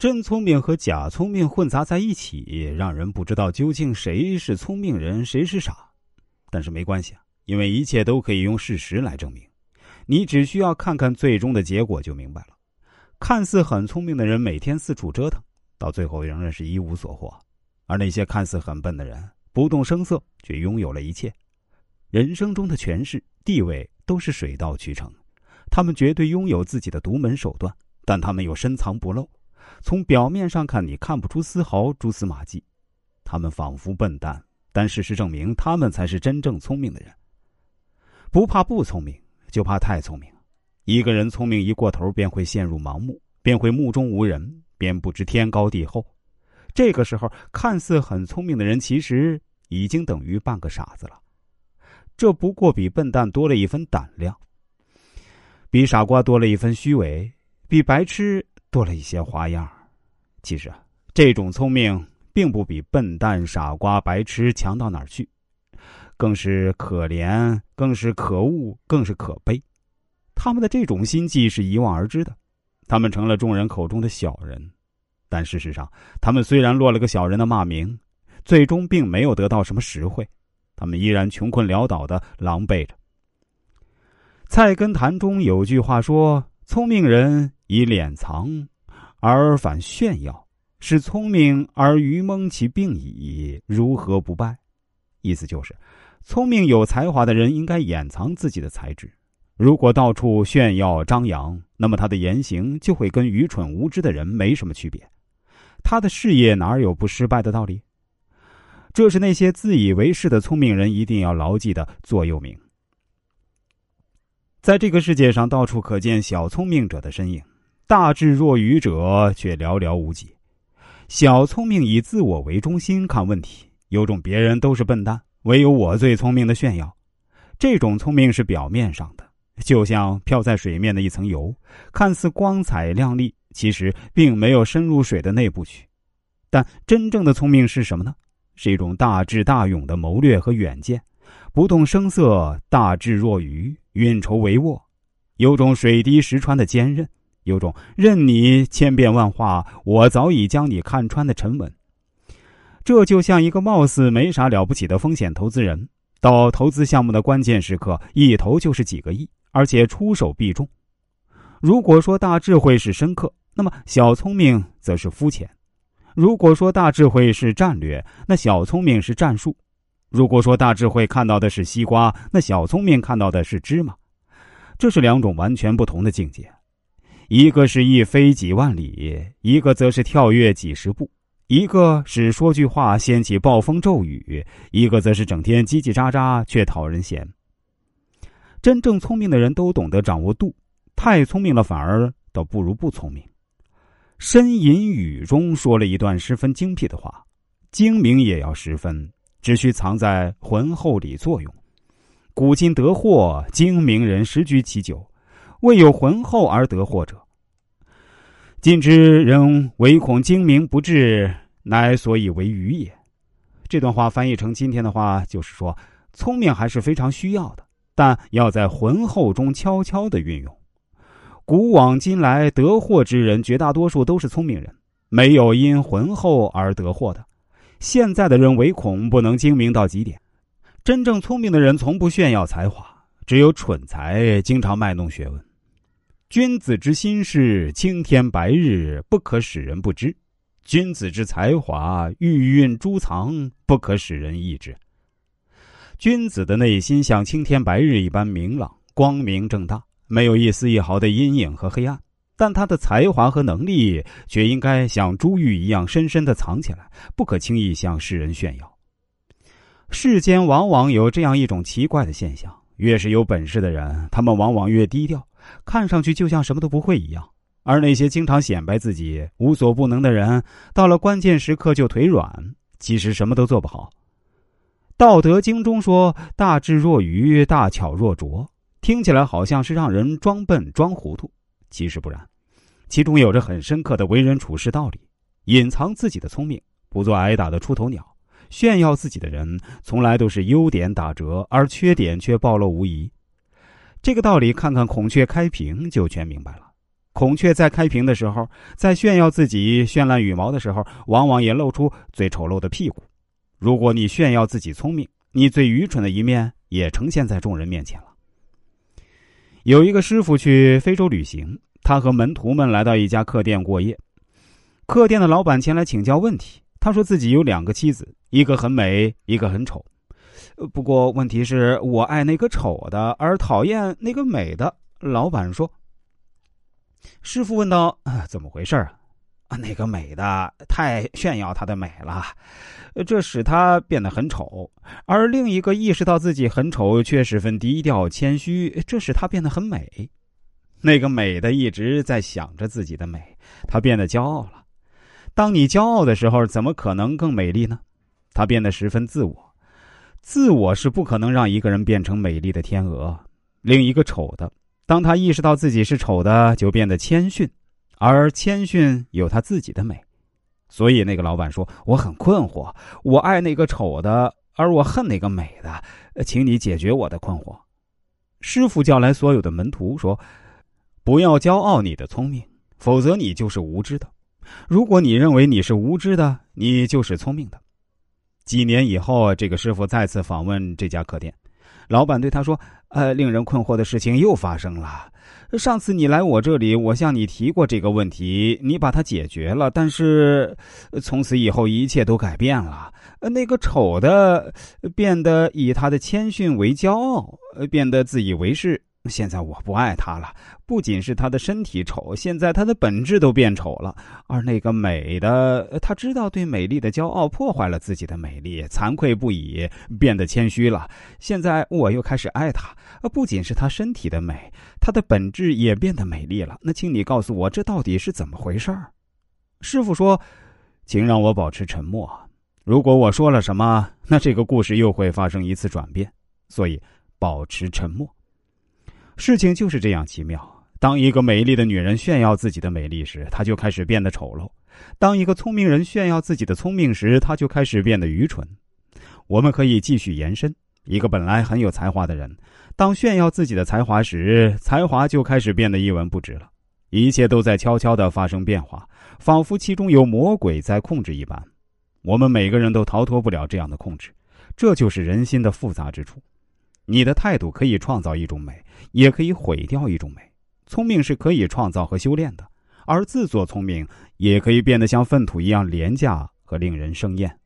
真聪明和假聪明混杂在一起，让人不知道究竟谁是聪明人，谁是傻。但是没关系，因为一切都可以用事实来证明。你只需要看看最终的结果就明白了。看似很聪明的人，每天四处折腾，到最后仍然是一无所获；而那些看似很笨的人，不动声色却拥有了一切。人生中的权势、地位都是水到渠成，他们绝对拥有自己的独门手段，但他们又深藏不露。从表面上看，你看不出丝毫蛛丝马迹。他们仿佛笨蛋，但事实证明，他们才是真正聪明的人。不怕不聪明，就怕太聪明。一个人聪明一过头，便会陷入盲目，便会目中无人，便不知天高地厚。这个时候，看似很聪明的人，其实已经等于半个傻子了。这不过比笨蛋多了一分胆量，比傻瓜多了一分虚伪，比白痴。多了一些花样其实啊，这种聪明并不比笨蛋、傻瓜、白痴强到哪儿去，更是可怜，更是可恶，更是可悲。他们的这种心计是一望而知的，他们成了众人口中的小人。但事实上，他们虽然落了个小人的骂名，最终并没有得到什么实惠，他们依然穷困潦倒的狼狈着。菜根谭中有句话说：“聪明人。”以敛藏，而反炫耀，是聪明而愚蒙其病矣。如何不败？意思就是，聪明有才华的人应该掩藏自己的才智。如果到处炫耀张扬，那么他的言行就会跟愚蠢无知的人没什么区别。他的事业哪有不失败的道理？这是那些自以为是的聪明人一定要牢记的座右铭。在这个世界上，到处可见小聪明者的身影。大智若愚者却寥寥无几，小聪明以自我为中心看问题，有种别人都是笨蛋，唯有我最聪明的炫耀。这种聪明是表面上的，就像漂在水面的一层油，看似光彩亮丽，其实并没有深入水的内部去。但真正的聪明是什么呢？是一种大智大勇的谋略和远见，不动声色，大智若愚，运筹帷幄，有种水滴石穿的坚韧。有种任你千变万化，我早已将你看穿的沉稳。这就像一个貌似没啥了不起的风险投资人，到投资项目的关键时刻，一投就是几个亿，而且出手必中。如果说大智慧是深刻，那么小聪明则是肤浅；如果说大智慧是战略，那小聪明是战术；如果说大智慧看到的是西瓜，那小聪明看到的是芝麻。这是两种完全不同的境界。一个是一飞几万里，一个则是跳跃几十步；一个是说句话掀起暴风骤雨，一个则是整天叽叽喳喳却讨人嫌。真正聪明的人都懂得掌握度，太聪明了反而倒不如不聪明。呻吟语中说了一段十分精辟的话：精明也要十分，只需藏在浑厚里作用。古今得祸，精明人十居其九。未有浑厚而得祸者。今之人唯恐精明不至，乃所以为愚也。这段话翻译成今天的话，就是说，聪明还是非常需要的，但要在浑厚中悄悄的运用。古往今来得祸之人，绝大多数都是聪明人，没有因浑厚而得祸的。现在的人唯恐不能精明到极点，真正聪明的人从不炫耀才华，只有蠢才经常卖弄学问。君子之心事，青天白日，不可使人不知；君子之才华，玉蕴珠藏，不可使人易之。君子的内心像青天白日一般明朗、光明正大，没有一丝一毫的阴影和黑暗；但他的才华和能力却应该像珠玉一样深深的藏起来，不可轻易向世人炫耀。世间往往有这样一种奇怪的现象：越是有本事的人，他们往往越低调。看上去就像什么都不会一样，而那些经常显摆自己无所不能的人，到了关键时刻就腿软，其实什么都做不好。《道德经》中说：“大智若愚，大巧若拙”，听起来好像是让人装笨、装糊涂，其实不然，其中有着很深刻的为人处事道理。隐藏自己的聪明，不做挨打的出头鸟，炫耀自己的人，从来都是优点打折，而缺点却暴露无遗。这个道理，看看孔雀开屏就全明白了。孔雀在开屏的时候，在炫耀自己绚烂羽毛的时候，往往也露出最丑陋的屁股。如果你炫耀自己聪明，你最愚蠢的一面也呈现在众人面前了。有一个师傅去非洲旅行，他和门徒们来到一家客店过夜。客店的老板前来请教问题，他说自己有两个妻子，一个很美，一个很丑。不过问题是我爱那个丑的，而讨厌那个美的。老板说。师傅问道：“怎么回事啊？啊，那个美的太炫耀她的美了，这使她变得很丑；而另一个意识到自己很丑，却十分低调谦虚，这使她变得很美。那个美的一直在想着自己的美，她变得骄傲了。当你骄傲的时候，怎么可能更美丽呢？她变得十分自我，自我是不可能让一个人变成美丽的天鹅。另一个丑的。”当他意识到自己是丑的，就变得谦逊，而谦逊有他自己的美。所以那个老板说：“我很困惑，我爱那个丑的，而我恨那个美的，请你解决我的困惑。”师傅叫来所有的门徒说：“不要骄傲你的聪明，否则你就是无知的；如果你认为你是无知的，你就是聪明的。”几年以后，这个师傅再次访问这家客店。老板对他说：“呃，令人困惑的事情又发生了。上次你来我这里，我向你提过这个问题，你把它解决了。但是，从此以后一切都改变了。那个丑的变得以他的谦逊为骄傲，变得自以为是。”现在我不爱他了，不仅是他的身体丑，现在他的本质都变丑了。而那个美的，他知道对美丽的骄傲破坏了自己的美丽，惭愧不已，变得谦虚了。现在我又开始爱他，不仅是他身体的美，他的本质也变得美丽了。那请你告诉我，这到底是怎么回事？师傅说：“请让我保持沉默。如果我说了什么，那这个故事又会发生一次转变。所以，保持沉默。”事情就是这样奇妙。当一个美丽的女人炫耀自己的美丽时，她就开始变得丑陋；当一个聪明人炫耀自己的聪明时，他就开始变得愚蠢。我们可以继续延伸：一个本来很有才华的人，当炫耀自己的才华时，才华就开始变得一文不值了。一切都在悄悄的发生变化，仿佛其中有魔鬼在控制一般。我们每个人都逃脱不了这样的控制，这就是人心的复杂之处。你的态度可以创造一种美，也可以毁掉一种美。聪明是可以创造和修炼的，而自作聪明也可以变得像粪土一样廉价和令人生厌。